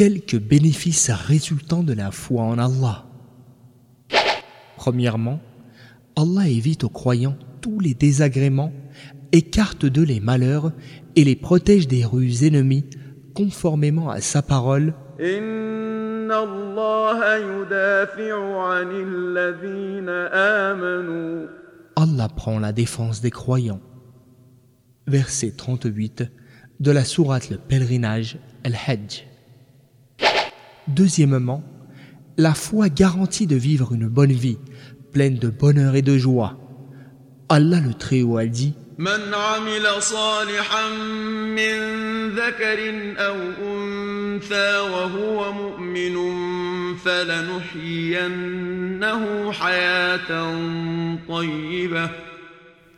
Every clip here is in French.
quelques bénéfices résultant de la foi en Allah. Premièrement, Allah évite aux croyants tous les désagréments, écarte d'eux les malheurs et les protège des rues ennemies conformément à sa parole. Allah prend la défense des croyants. Verset 38 de la sourate Le Pèlerinage, El-Hajj. Deuxièmement, la foi garantit de vivre une bonne vie, pleine de bonheur et de joie. Allah le Très-Haut a dit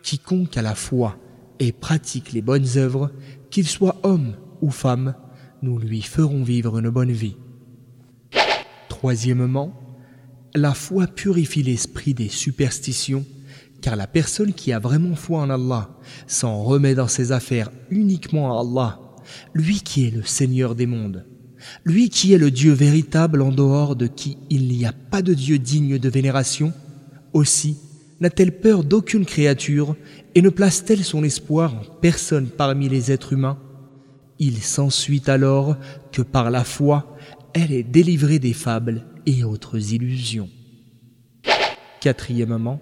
Quiconque a la foi et pratique les bonnes œuvres, qu'il soit homme ou femme, nous lui ferons vivre une bonne vie. Troisièmement, la foi purifie l'esprit des superstitions, car la personne qui a vraiment foi en Allah s'en remet dans ses affaires uniquement à Allah, lui qui est le Seigneur des mondes, lui qui est le Dieu véritable en dehors de qui il n'y a pas de Dieu digne de vénération, aussi n'a-t-elle peur d'aucune créature et ne place-t-elle son espoir en personne parmi les êtres humains? Il s'ensuit alors que par la foi, elle est délivrée des fables et autres illusions. Quatrièmement,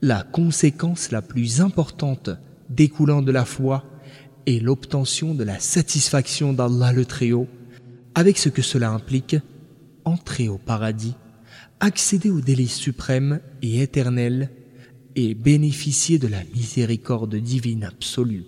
la conséquence la plus importante découlant de la foi est l'obtention de la satisfaction d'Allah le Très-Haut, avec ce que cela implique, entrer au paradis, accéder au délice suprême et éternel, et bénéficier de la miséricorde divine absolue.